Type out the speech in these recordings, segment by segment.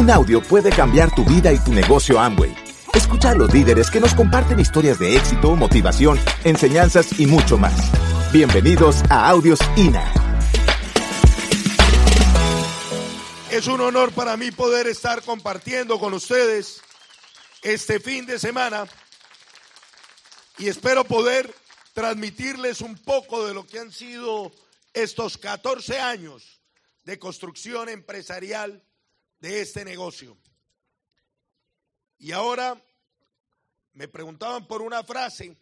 Un audio puede cambiar tu vida y tu negocio Amway. Escucha a los líderes que nos comparten historias de éxito, motivación, enseñanzas y mucho más. Bienvenidos a Audios INA. Es un honor para mí poder estar compartiendo con ustedes este fin de semana y espero poder transmitirles un poco de lo que han sido estos 14 años de construcción empresarial de este negocio. Y ahora me preguntaban por una frase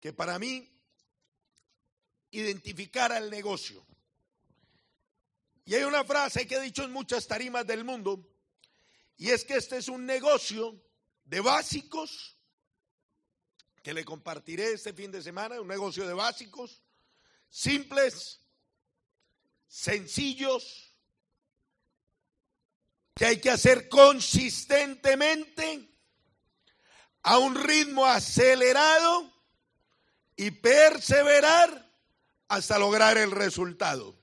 que para mí identificara el negocio. Y hay una frase que he dicho en muchas tarimas del mundo, y es que este es un negocio de básicos, que le compartiré este fin de semana, un negocio de básicos, simples, sencillos, que hay que hacer consistentemente, a un ritmo acelerado y perseverar hasta lograr el resultado.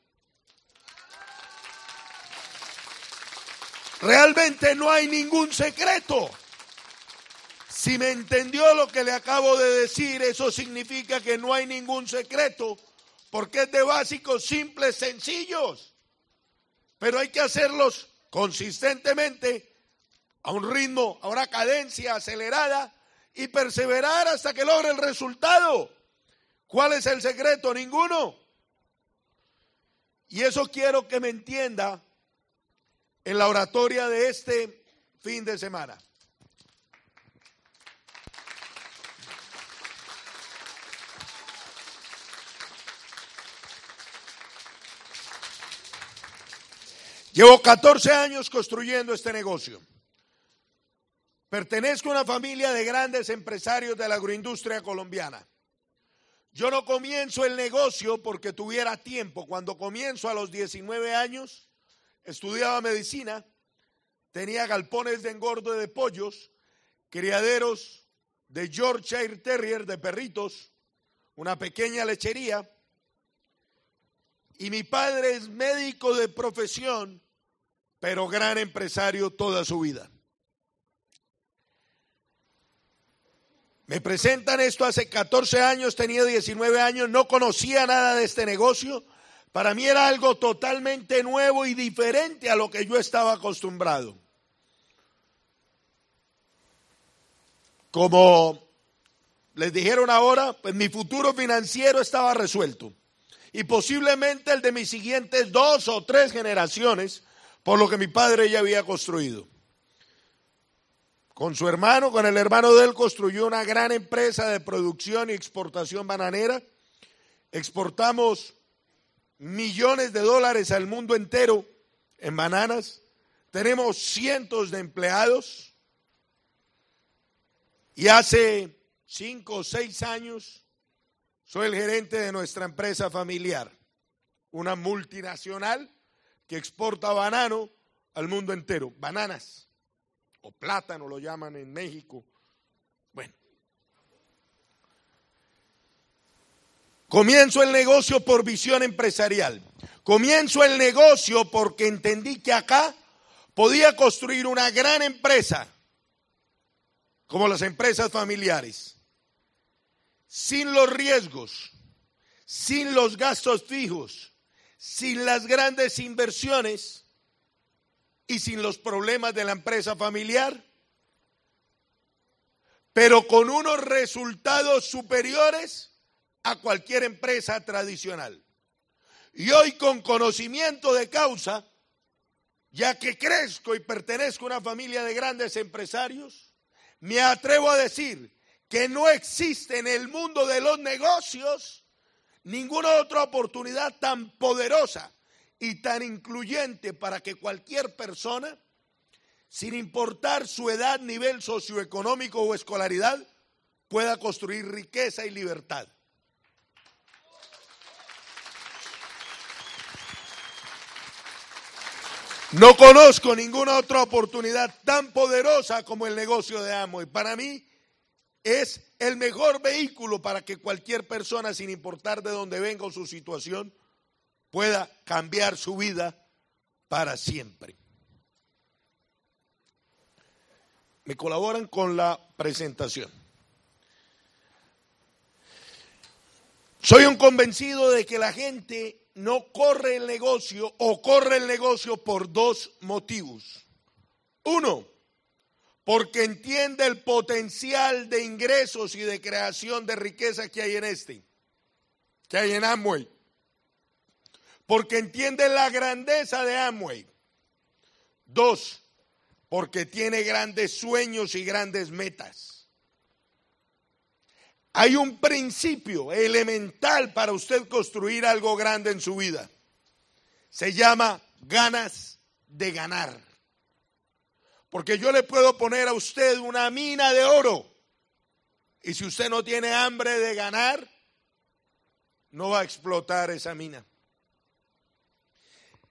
Realmente no hay ningún secreto. Si me entendió lo que le acabo de decir, eso significa que no hay ningún secreto, porque es de básicos simples, sencillos. Pero hay que hacerlos consistentemente, a un ritmo, a una cadencia acelerada y perseverar hasta que logre el resultado. ¿Cuál es el secreto? Ninguno. Y eso quiero que me entienda en la oratoria de este fin de semana. Llevo 14 años construyendo este negocio. Pertenezco a una familia de grandes empresarios de la agroindustria colombiana. Yo no comienzo el negocio porque tuviera tiempo. Cuando comienzo a los 19 años, estudiaba medicina, tenía galpones de engorde de pollos, criaderos de Yorkshire Terrier de perritos, una pequeña lechería. Y mi padre es médico de profesión, pero gran empresario toda su vida. Me presentan esto hace 14 años, tenía 19 años, no conocía nada de este negocio, para mí era algo totalmente nuevo y diferente a lo que yo estaba acostumbrado. Como les dijeron ahora, pues mi futuro financiero estaba resuelto. Y posiblemente el de mis siguientes dos o tres generaciones, por lo que mi padre ya había construido. Con su hermano, con el hermano de él, construyó una gran empresa de producción y exportación bananera. Exportamos millones de dólares al mundo entero en bananas. Tenemos cientos de empleados. Y hace cinco o seis años soy el gerente de nuestra empresa familiar, una multinacional que exporta banano al mundo entero, bananas o plátano lo llaman en México. Bueno, Comienzo el negocio por visión empresarial. Comienzo el negocio porque entendí que acá podía construir una gran empresa, como las empresas familiares, sin los riesgos, sin los gastos fijos, sin las grandes inversiones y sin los problemas de la empresa familiar, pero con unos resultados superiores a cualquier empresa tradicional. Y hoy con conocimiento de causa, ya que crezco y pertenezco a una familia de grandes empresarios, me atrevo a decir que no existe en el mundo de los negocios ninguna otra oportunidad tan poderosa y tan incluyente para que cualquier persona, sin importar su edad, nivel socioeconómico o escolaridad, pueda construir riqueza y libertad. No conozco ninguna otra oportunidad tan poderosa como el negocio de Amo. Y para mí es el mejor vehículo para que cualquier persona, sin importar de dónde venga o su situación, pueda cambiar su vida para siempre. me colaboran con la presentación. Soy un convencido de que la gente no corre el negocio o corre el negocio por dos motivos. Uno, porque entiende el potencial de ingresos y de creación de riqueza que hay en este, que hay en Amway. Porque entiende la grandeza de Amway. Dos, porque tiene grandes sueños y grandes metas. Hay un principio elemental para usted construir algo grande en su vida. Se llama ganas de ganar. Porque yo le puedo poner a usted una mina de oro. Y si usted no tiene hambre de ganar, no va a explotar esa mina.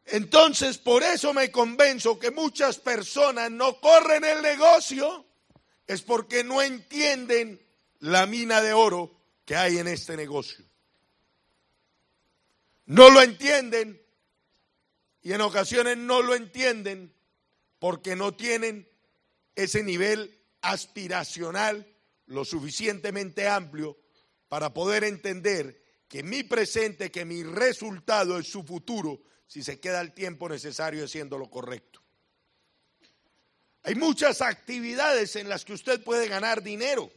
Entonces, por eso me convenzo que muchas personas no corren el negocio, es porque no entienden la mina de oro que hay en este negocio. No lo entienden y en ocasiones no lo entienden porque no tienen ese nivel aspiracional lo suficientemente amplio para poder entender que mi presente, que mi resultado es su futuro si se queda el tiempo necesario haciendo lo correcto. Hay muchas actividades en las que usted puede ganar dinero.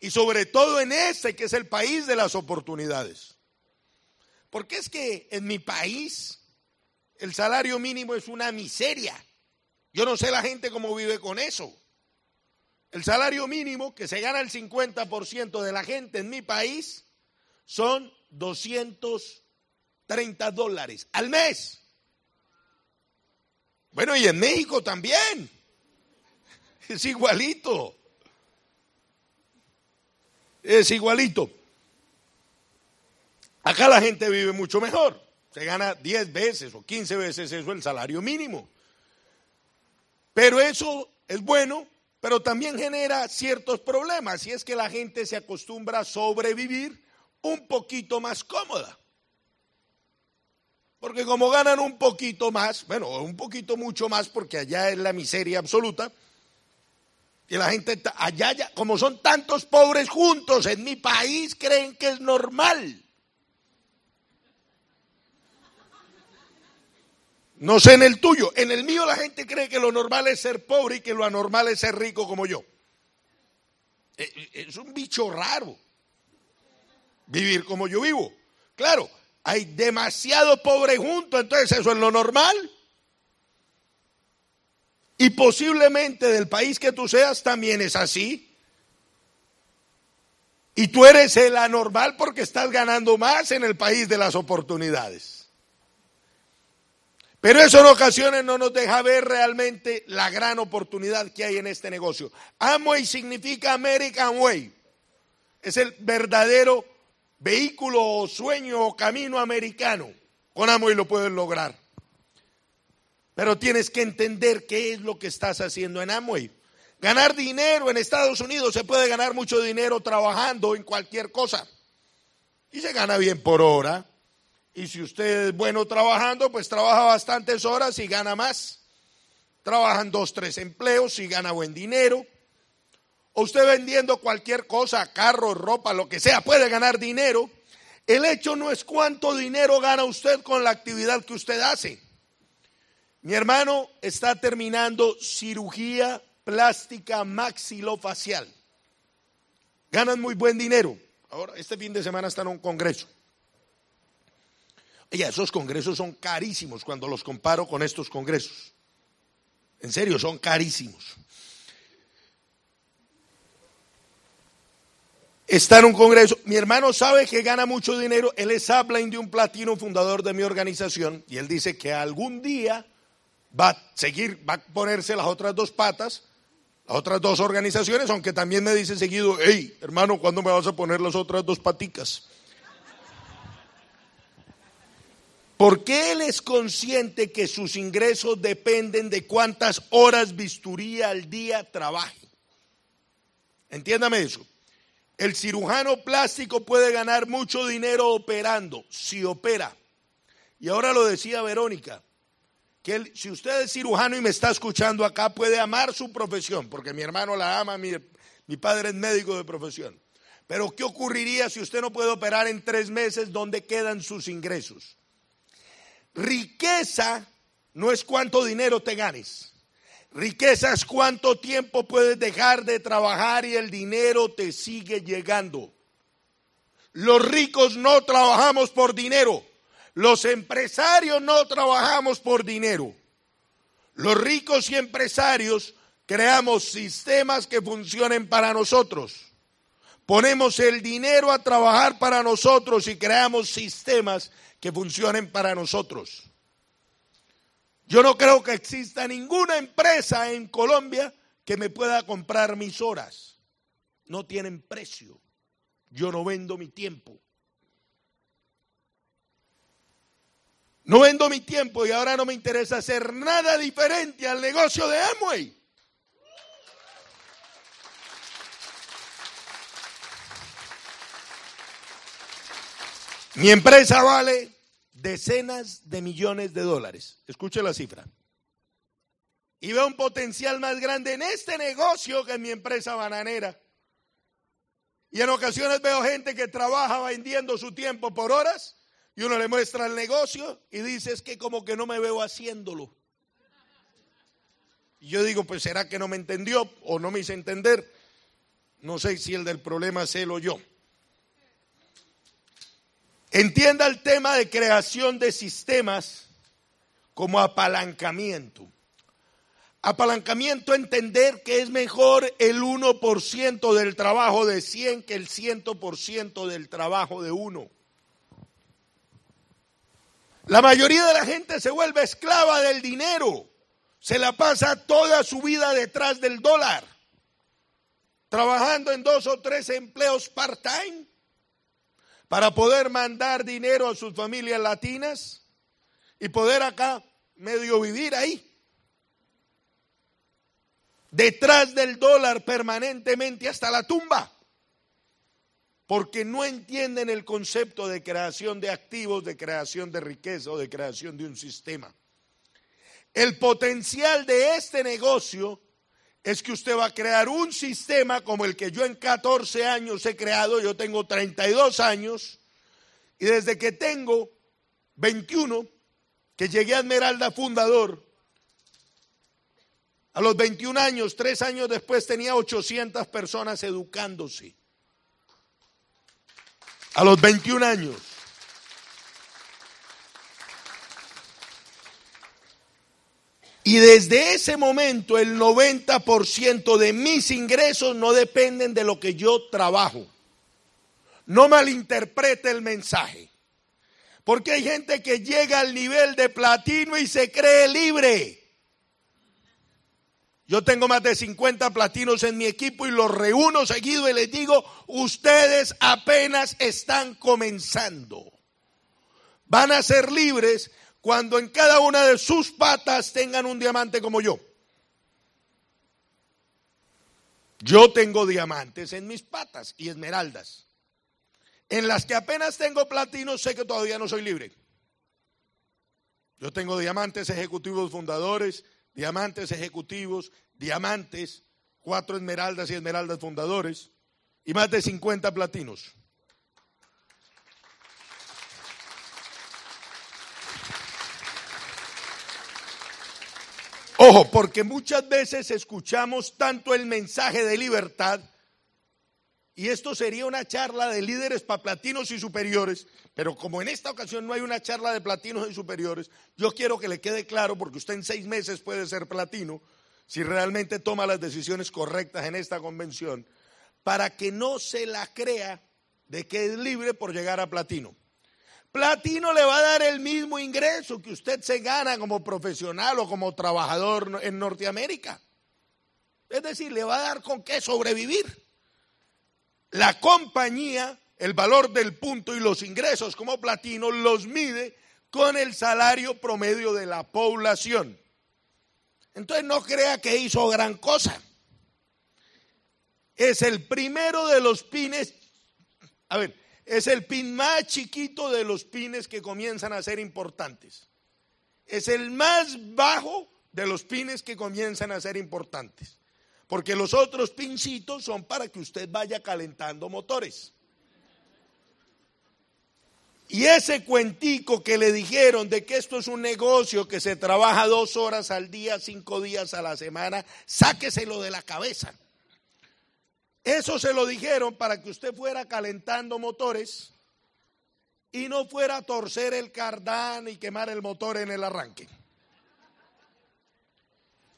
Y sobre todo en este que es el país de las oportunidades. Porque es que en mi país el salario mínimo es una miseria. Yo no sé la gente cómo vive con eso. El salario mínimo que se gana el 50% de la gente en mi país son 230 dólares al mes. Bueno, y en México también. Es igualito. Es igualito. Acá la gente vive mucho mejor. Se gana 10 veces o 15 veces eso el salario mínimo. Pero eso es bueno, pero también genera ciertos problemas y es que la gente se acostumbra a sobrevivir un poquito más cómoda. Porque como ganan un poquito más, bueno, un poquito mucho más porque allá es la miseria absoluta, y la gente allá, como son tantos pobres juntos en mi país, creen que es normal. No sé en el tuyo. En el mío la gente cree que lo normal es ser pobre y que lo anormal es ser rico como yo. Eh, eh, es un bicho raro vivir como yo vivo. Claro, hay demasiado pobre juntos, entonces eso es lo normal. Y posiblemente del país que tú seas también es así. Y tú eres el anormal porque estás ganando más en el país de las oportunidades. Pero eso en ocasiones no nos deja ver realmente la gran oportunidad que hay en este negocio. Amway significa American Way. Es el verdadero vehículo o sueño o camino americano. Con Amway lo puedes lograr. Pero tienes que entender qué es lo que estás haciendo en Amway. Ganar dinero en Estados Unidos se puede ganar mucho dinero trabajando en cualquier cosa. Y se gana bien por hora. Y si usted es bueno trabajando, pues trabaja bastantes horas y gana más. Trabajan dos, tres empleos y gana buen dinero. O usted vendiendo cualquier cosa, carro, ropa, lo que sea, puede ganar dinero. El hecho no es cuánto dinero gana usted con la actividad que usted hace. Mi hermano está terminando cirugía plástica maxilofacial. Ganan muy buen dinero. Ahora, este fin de semana está en un congreso. Oye, esos congresos son carísimos cuando los comparo con estos congresos. En serio, son carísimos. Está en un congreso. Mi hermano sabe que gana mucho dinero. Él es upline de un platino, fundador de mi organización. Y él dice que algún día va a seguir, va a ponerse las otras dos patas, las otras dos organizaciones, aunque también me dice seguido, hey, hermano, ¿cuándo me vas a poner las otras dos paticas? Porque él es consciente que sus ingresos dependen de cuántas horas bisturía al día trabaje. Entiéndame eso. El cirujano plástico puede ganar mucho dinero operando, si opera. Y ahora lo decía Verónica, que si usted es cirujano y me está escuchando acá, puede amar su profesión, porque mi hermano la ama, mi, mi padre es médico de profesión. Pero ¿qué ocurriría si usted no puede operar en tres meses? ¿Dónde quedan sus ingresos? Riqueza no es cuánto dinero te ganes. Riqueza es cuánto tiempo puedes dejar de trabajar y el dinero te sigue llegando. Los ricos no trabajamos por dinero. Los empresarios no trabajamos por dinero. Los ricos y empresarios creamos sistemas que funcionen para nosotros. Ponemos el dinero a trabajar para nosotros y creamos sistemas que funcionen para nosotros. Yo no creo que exista ninguna empresa en Colombia que me pueda comprar mis horas. No tienen precio. Yo no vendo mi tiempo. No vendo mi tiempo y ahora no me interesa hacer nada diferente al negocio de Amway. Mi empresa vale decenas de millones de dólares. Escuche la cifra. Y veo un potencial más grande en este negocio que en mi empresa bananera. Y en ocasiones veo gente que trabaja vendiendo su tiempo por horas y uno le muestra el negocio y dice es que como que no me veo haciéndolo. Y yo digo, pues será que no me entendió o no me hice entender. No sé si el del problema es él o yo. Entienda el tema de creación de sistemas como apalancamiento. Apalancamiento, entender que es mejor el 1% del trabajo de 100 que el 100% del trabajo de uno. La mayoría de la gente se vuelve esclava del dinero. Se la pasa toda su vida detrás del dólar. Trabajando en dos o tres empleos part-time para poder mandar dinero a sus familias latinas y poder acá medio vivir ahí. Detrás del dólar permanentemente hasta la tumba. Porque no entienden el concepto de creación de activos, de creación de riqueza o de creación de un sistema. El potencial de este negocio es que usted va a crear un sistema como el que yo en 14 años he creado, yo tengo 32 años, y desde que tengo 21, que llegué a Esmeralda fundador, a los 21 años, tres años después, tenía 800 personas educándose. A los 21 años. Y desde ese momento el 90% de mis ingresos no dependen de lo que yo trabajo. No malinterprete el mensaje. Porque hay gente que llega al nivel de platino y se cree libre. Yo tengo más de 50 platinos en mi equipo y los reúno seguido y les digo, ustedes apenas están comenzando. Van a ser libres cuando en cada una de sus patas tengan un diamante como yo. Yo tengo diamantes en mis patas y esmeraldas. En las que apenas tengo platino, sé que todavía no soy libre. Yo tengo diamantes ejecutivos fundadores, diamantes ejecutivos, diamantes, cuatro esmeraldas y esmeraldas fundadores y más de 50 platinos. Ojo, porque muchas veces escuchamos tanto el mensaje de libertad, y esto sería una charla de líderes para platinos y superiores, pero como en esta ocasión no hay una charla de platinos y superiores, yo quiero que le quede claro, porque usted en seis meses puede ser platino, si realmente toma las decisiones correctas en esta convención, para que no se la crea de que es libre por llegar a platino. Platino le va a dar el mismo ingreso que usted se gana como profesional o como trabajador en Norteamérica. Es decir, le va a dar con qué sobrevivir. La compañía, el valor del punto y los ingresos como platino los mide con el salario promedio de la población. Entonces no crea que hizo gran cosa. Es el primero de los pines. A ver, es el pin más chiquito de los pines que comienzan a ser importantes. es el más bajo de los pines que comienzan a ser importantes. Porque los otros pincitos son para que usted vaya calentando motores. Y ese cuentico que le dijeron de que esto es un negocio que se trabaja dos horas al día, cinco días a la semana, sáqueselo de la cabeza. Eso se lo dijeron para que usted fuera calentando motores y no fuera a torcer el cardán y quemar el motor en el arranque.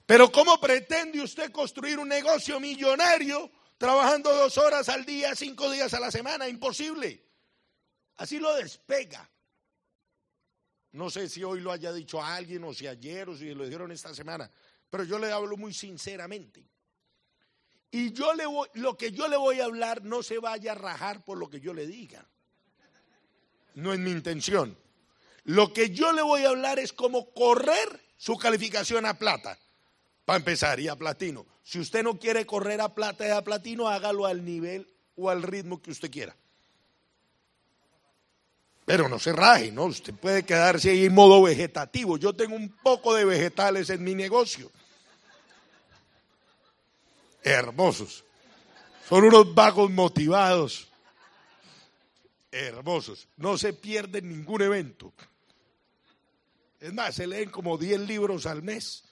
Pero ¿cómo pretende usted construir un negocio millonario trabajando dos horas al día, cinco días a la semana? Imposible. Así lo despega. No sé si hoy lo haya dicho alguien o si ayer o si lo dijeron esta semana, pero yo le hablo muy sinceramente. Y yo le voy, lo que yo le voy a hablar no se vaya a rajar por lo que yo le diga. No es mi intención. Lo que yo le voy a hablar es cómo correr su calificación a plata. Para empezar, y a platino. Si usted no quiere correr a plata y a platino, hágalo al nivel o al ritmo que usted quiera. Pero no se raje, ¿no? Usted puede quedarse ahí en modo vegetativo. Yo tengo un poco de vegetales en mi negocio. Hermosos. Son unos vagos motivados. Hermosos. No se pierden ningún evento. Es más, se leen como 10 libros al mes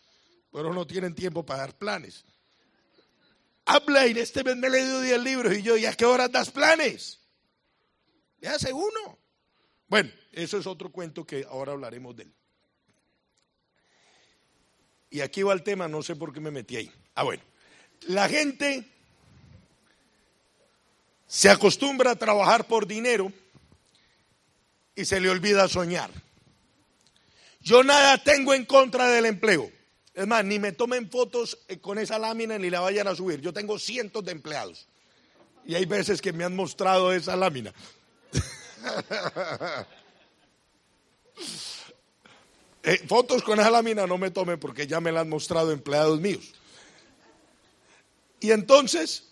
pero no tienen tiempo para dar planes. Habla y este mes me he leído 10 libros y yo, ¿y a qué horas das planes? Ya hace uno. Bueno, eso es otro cuento que ahora hablaremos de él. Y aquí va el tema, no sé por qué me metí ahí. Ah, bueno. La gente se acostumbra a trabajar por dinero y se le olvida soñar. Yo nada tengo en contra del empleo. Es más, ni me tomen fotos con esa lámina ni la vayan a subir. Yo tengo cientos de empleados. Y hay veces que me han mostrado esa lámina. Eh, fotos con esa lámina no me tomen porque ya me la han mostrado empleados míos. Y entonces,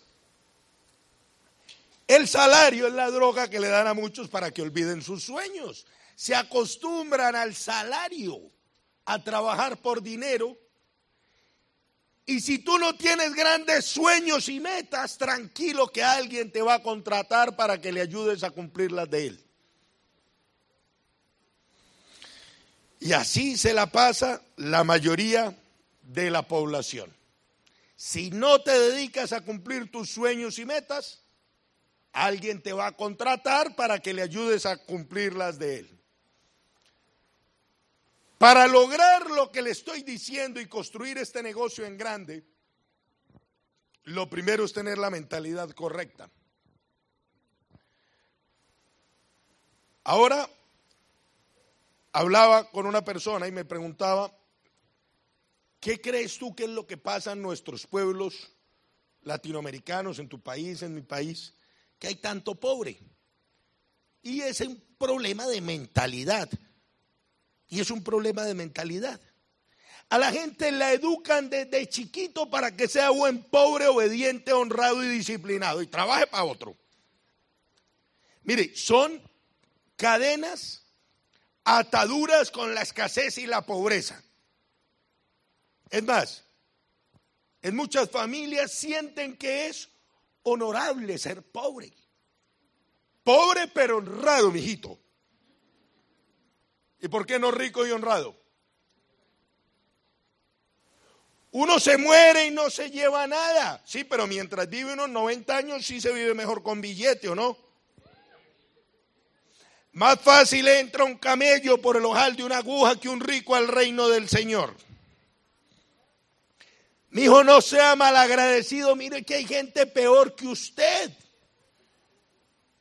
el salario es la droga que le dan a muchos para que olviden sus sueños. Se acostumbran al salario, a trabajar por dinero y si tú no tienes grandes sueños y metas, tranquilo que alguien te va a contratar para que le ayudes a cumplir las de él. Y así se la pasa la mayoría de la población. Si no te dedicas a cumplir tus sueños y metas, alguien te va a contratar para que le ayudes a cumplir las de él. Para lograr lo que le estoy diciendo y construir este negocio en grande, lo primero es tener la mentalidad correcta. Ahora hablaba con una persona y me preguntaba, ¿qué crees tú que es lo que pasa en nuestros pueblos latinoamericanos, en tu país, en mi país, que hay tanto pobre? Y es un problema de mentalidad. Y es un problema de mentalidad. A la gente la educan desde chiquito para que sea buen, pobre, obediente, honrado y disciplinado y trabaje para otro. Mire, son cadenas, ataduras con la escasez y la pobreza. Es más, en muchas familias sienten que es honorable ser pobre. Pobre pero honrado, mijito. ¿Y por qué no rico y honrado? Uno se muere y no se lleva nada. Sí, pero mientras vive unos 90 años sí se vive mejor con billete, ¿o no? Más fácil entra un camello por el ojal de una aguja que un rico al reino del Señor. Mi hijo, no sea malagradecido. Mire que hay gente peor que usted.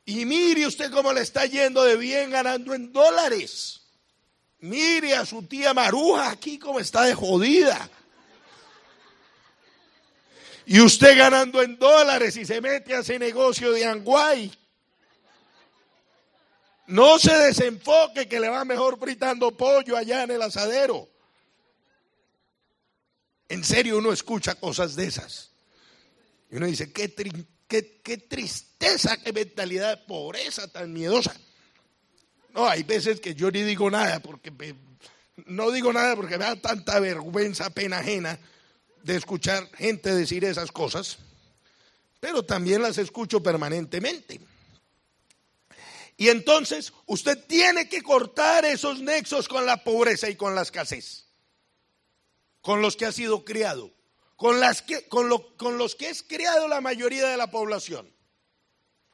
Y mire usted cómo le está yendo de bien ganando en dólares. Mire a su tía Maruja aquí como está de jodida. Y usted ganando en dólares y se mete a ese negocio de Anguay. No se desenfoque que le va mejor fritando pollo allá en el asadero. En serio uno escucha cosas de esas. Y uno dice, qué, qué, tristeza, qué mentalidad de pobreza tan miedosa. No, hay veces que yo ni digo nada porque no digo nada porque me da tanta vergüenza, pena ajena de escuchar gente decir esas cosas, pero también las escucho permanentemente. Y entonces usted tiene que cortar esos nexos con la pobreza y con la escasez, con los que ha sido criado, con, las que, con, con los que es criado la mayoría de la población.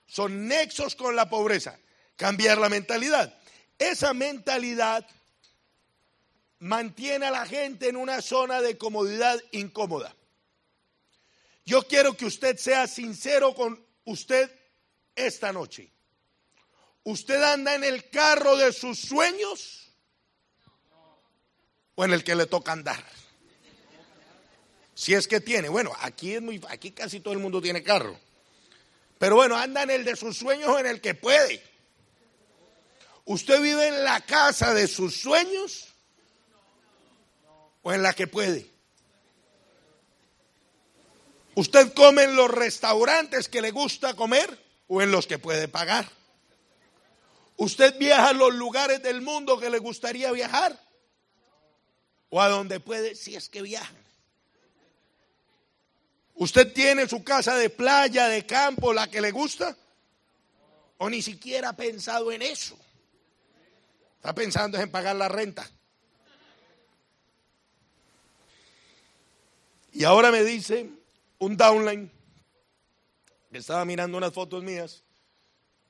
Son nexos con la pobreza. Cambiar la mentalidad. Esa mentalidad mantiene a la gente en una zona de comodidad incómoda. Yo quiero que usted sea sincero con usted esta noche. ¿Usted anda en el carro de sus sueños o en el que le toca andar? Si es que tiene, bueno, aquí es muy aquí casi todo el mundo tiene carro. Pero bueno, anda en el de sus sueños o en el que puede. ¿Usted vive en la casa de sus sueños o en la que puede? ¿Usted come en los restaurantes que le gusta comer o en los que puede pagar? ¿Usted viaja a los lugares del mundo que le gustaría viajar? ¿O a donde puede si es que viaja? ¿Usted tiene su casa de playa, de campo, la que le gusta? ¿O ni siquiera ha pensado en eso? Está pensando en pagar la renta. Y ahora me dice un downline que estaba mirando unas fotos mías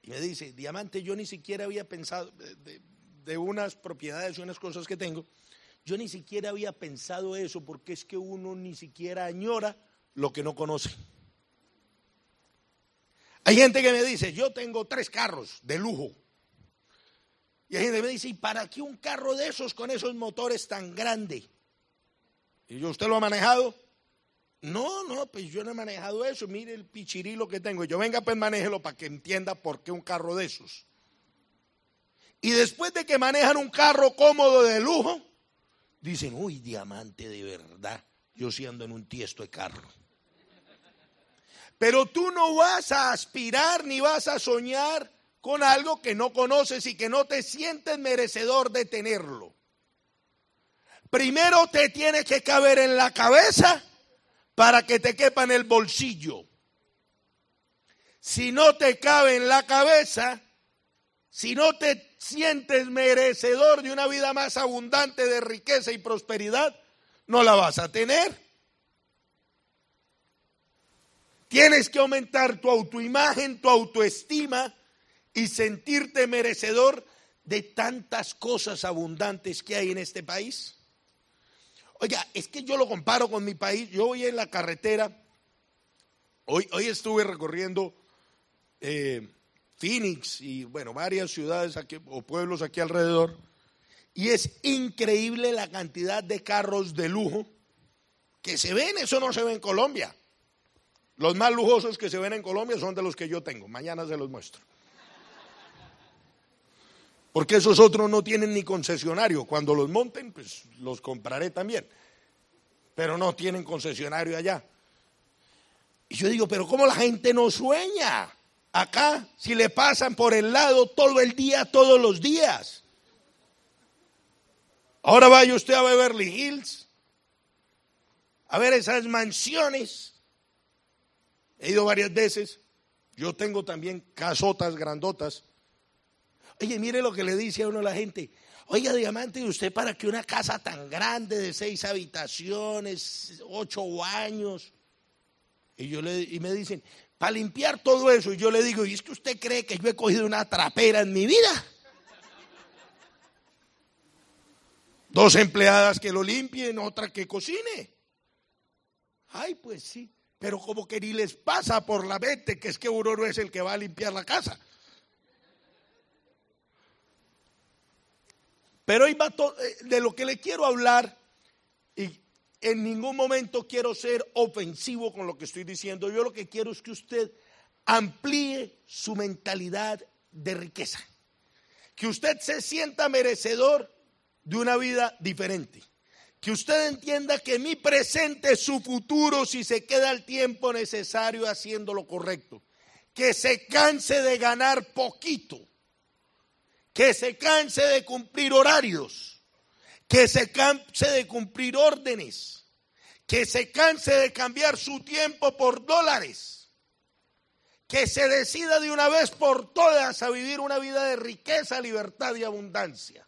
y me dice, Diamante, yo ni siquiera había pensado de, de, unas propiedades y unas cosas que tengo, yo ni siquiera había pensado eso porque es que uno ni siquiera añora lo que no conoce. Hay gente que me dice, yo tengo tres carros de lujo. Y hay gente que me dice, ¿y para qué un carro de esos con esos motores tan grande? Y yo, ¿usted lo ha manejado? No, no, pues yo no he manejado eso. Mire el pichirilo que tengo. Yo venga, pues manéjelo para que entienda por qué un carro de esos. Y después de que manejan un carro cómodo de lujo, dicen, uy, diamante de verdad. Yo sí ando en un tiesto de carro. Pero tú no vas a aspirar ni vas a soñar con algo que no conoces y que no te sientes merecedor de tenerlo. Primero te tiene que caber en la cabeza para que te quepa en el bolsillo. Si no te cabe en la cabeza, si no te sientes merecedor de una vida más abundante de riqueza y prosperidad, no la vas a tener. Tienes que aumentar tu autoimagen, tu autoestima y sentirte merecedor de tantas cosas abundantes que hay en este país? Oiga, es que yo lo comparo con mi país. Yo voy en la carretera. Hoy, hoy estuve recorriendo eh, Phoenix y, bueno, varias ciudades aquí, o pueblos aquí alrededor. Y es increíble la cantidad de carros de lujo que se ven. Eso no se ve en Colombia. Los más lujosos que se ven en Colombia son de los que yo tengo. Mañana se los muestro. Porque esos otros no tienen ni concesionario. Cuando los monten, pues los compraré también. Pero no tienen concesionario allá. Y yo digo, pero ¿cómo la gente no sueña? Acá, si le pasan por el lado todo el día, todos los días. Ahora vaya usted a Beverly Hills, a ver esas mansiones. He ido varias veces. Yo tengo también casotas grandotas. Oye, mire lo que le dice a uno la gente. Oiga, Diamante, ¿y usted para que una casa tan grande de seis habitaciones, ocho baños? Y, yo le, y me dicen, para limpiar todo eso. Y yo le digo, ¿y es que usted cree que yo he cogido una trapera en mi vida? Dos empleadas que lo limpien, otra que cocine. Ay, pues sí, pero como que ni les pasa por la mente que es que uno no es el que va a limpiar la casa. Pero eh, de lo que le quiero hablar y en ningún momento quiero ser ofensivo con lo que estoy diciendo. Yo lo que quiero es que usted amplíe su mentalidad de riqueza. Que usted se sienta merecedor de una vida diferente. Que usted entienda que mi presente es su futuro si se queda el tiempo necesario haciendo lo correcto. Que se canse de ganar poquito. Que se canse de cumplir horarios. Que se canse de cumplir órdenes. Que se canse de cambiar su tiempo por dólares. Que se decida de una vez por todas a vivir una vida de riqueza, libertad y abundancia.